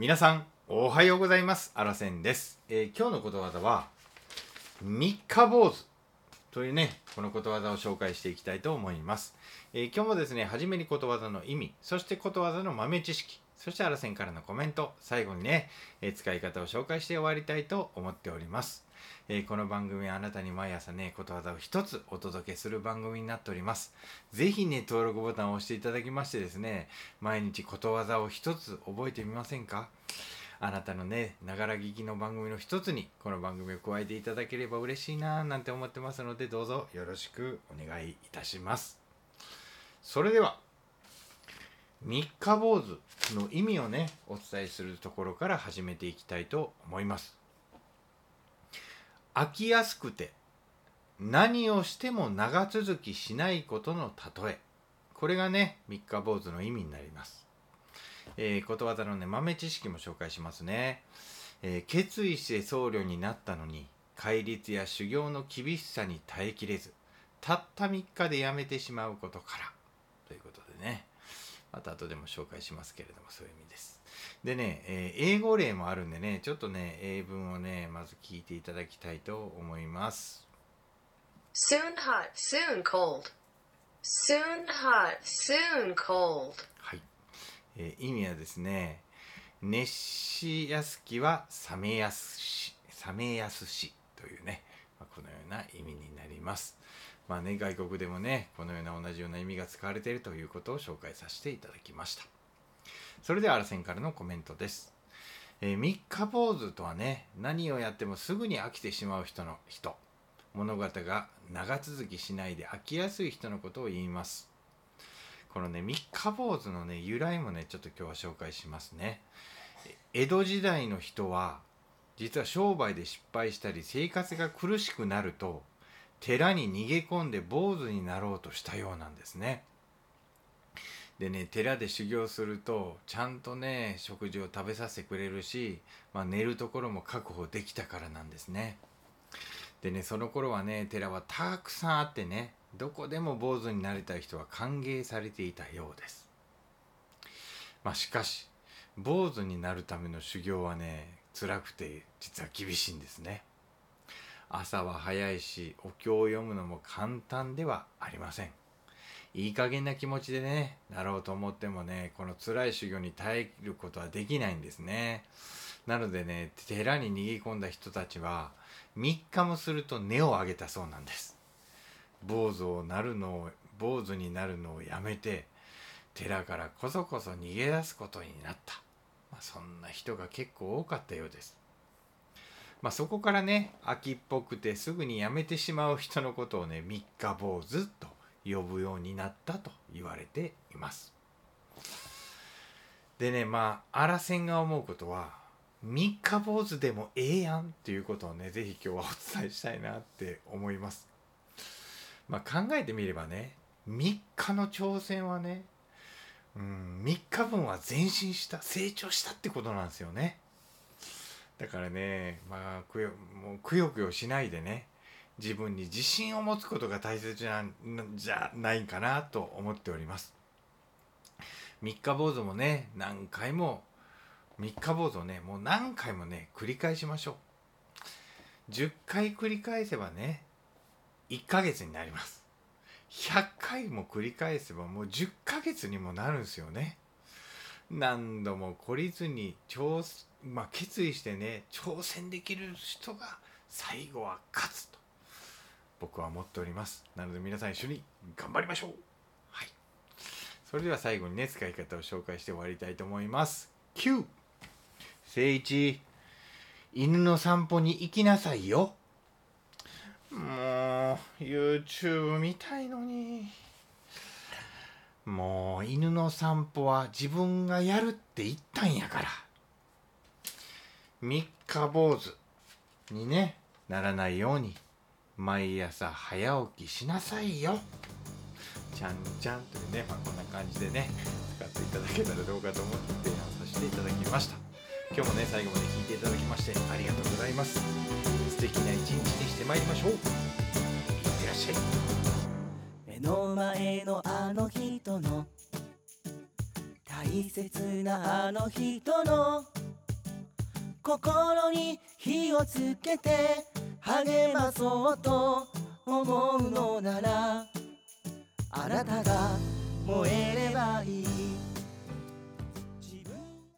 皆さんおはようございます。あらせんです、えー今日のことわざは三日坊主というねこのことわざを紹介していきたいと思います、えー今日もですね初めにことわざの意味そしてことわざの豆知識そしてあらせんからのコメント最後にね、えー使い方を紹介して終わりたいと思っております。えーこの番組はあなたに毎朝ねことわざを一つお届けする番組になっております。ぜひね登録ボタンを押していただきましてですね毎日ことわざを一つ覚えてみませんか？あなたのねながら聞きの番組の一つにこの番組を加えていただければ嬉しいなぁなんて思ってますのでどうぞよろしくお願いいたします。それでは三日坊主の意味をねお伝えするところから始めていきたいと思います。飽きやすくて何をしても長続きしないことの例え。これがね三日坊主の意味になります、えーことわざのね豆知識も紹介しますね、えー決意して僧侶になったのに戒律や修行の厳しさに耐えきれずたった3日でやめてしまうことからということでね。また後でも紹介しますけれどもそういう意味ですでね、えー英語例もあるんでねちょっとね英文をねまず聞いていただきたいと思います Soon hot, soon cold. Soon hot, soon cold. はい、えー意味はですね熱しやすきは冷めやすし冷めやすしというね、まあこのような意味になりますまあね外国でもねこのような同じような意味が使われているということを紹介させていただきました。それではアラセンからのコメントです、えー三日坊主とはね何をやってもすぐに飽きてしまう人の人。物語が長続きしないで飽きやすい人のことを言います。このね三日坊主のね由来もねちょっと今日は紹介しますね。江戸時代の人は実は商売で失敗したり生活が苦しくなると寺に逃げ込んで坊主になろうとしたようなんですね。でね寺で修行するとちゃんとね食事を食べさせてくれるし、まあ、寝るところも確保できたからなんですね。でねその頃はね寺はたくさんあってねどこでも坊主になりたい人は歓迎されていたようです。まあしかし坊主になるための修行はね辛くて実は厳しいんですね。朝は早いしお経を読むのも簡単ではありません。いい加減な気持ちでねなろうと思ってもねこの辛い修行に耐えることはできないんですね。なのでね寺に逃げ込んだ人たちは3日もすると根を上げたそうなんです。坊主をなるのを坊主になるのをやめて寺からこそこそ逃げ出すことになった、まあ、そんな人が結構多かったようです。まあそこからね秋っぽくてすぐにやめてしまう人のことをね三日坊主と呼ぶようになったと言われています。でねまあ荒線が思うことは三日坊主でもええやんっていうことをね是非今日はお伝えしたいなって思います。まあ考えてみればね3日の挑戦はねうん3日分は前進した成長したってことなんですよね。だからねまあくよもうくよくよしないでね自分に自信を持つことが大切じゃじゃないかなと思っております。三日坊主もね何回も三日坊主をねもう何回もね繰り返しましょう。10回繰り返せばね1ヶ月になります。100回も繰り返せばもう10ヶ月にもなるんですよね。何度も懲りずに挑、まあ、決意してね挑戦できる人が最後は勝つと僕は思っております。なので皆さん一緒に頑張りましょう。はい。それでは最後にね使い方を紹介して終わりたいと思います。9聖一犬の散歩に行きなさいよ。もう YouTube 見たいのに。もう犬の散歩は自分がやるって言ったんやから。三日坊主にねならないように毎朝早起きしなさいよ。ちゃんちゃんというね、まあ、こんな感じでね使っていただけたらどうかと思って提案させていただきました。今日もね最後まで聞いていただきましてありがとうございます。素敵な一日にしてまいりましょう。いってらっしゃい。の前のあの人の。大切なあの人の。心に火をつけて励まそうと思うのならあなたが燃えればいい。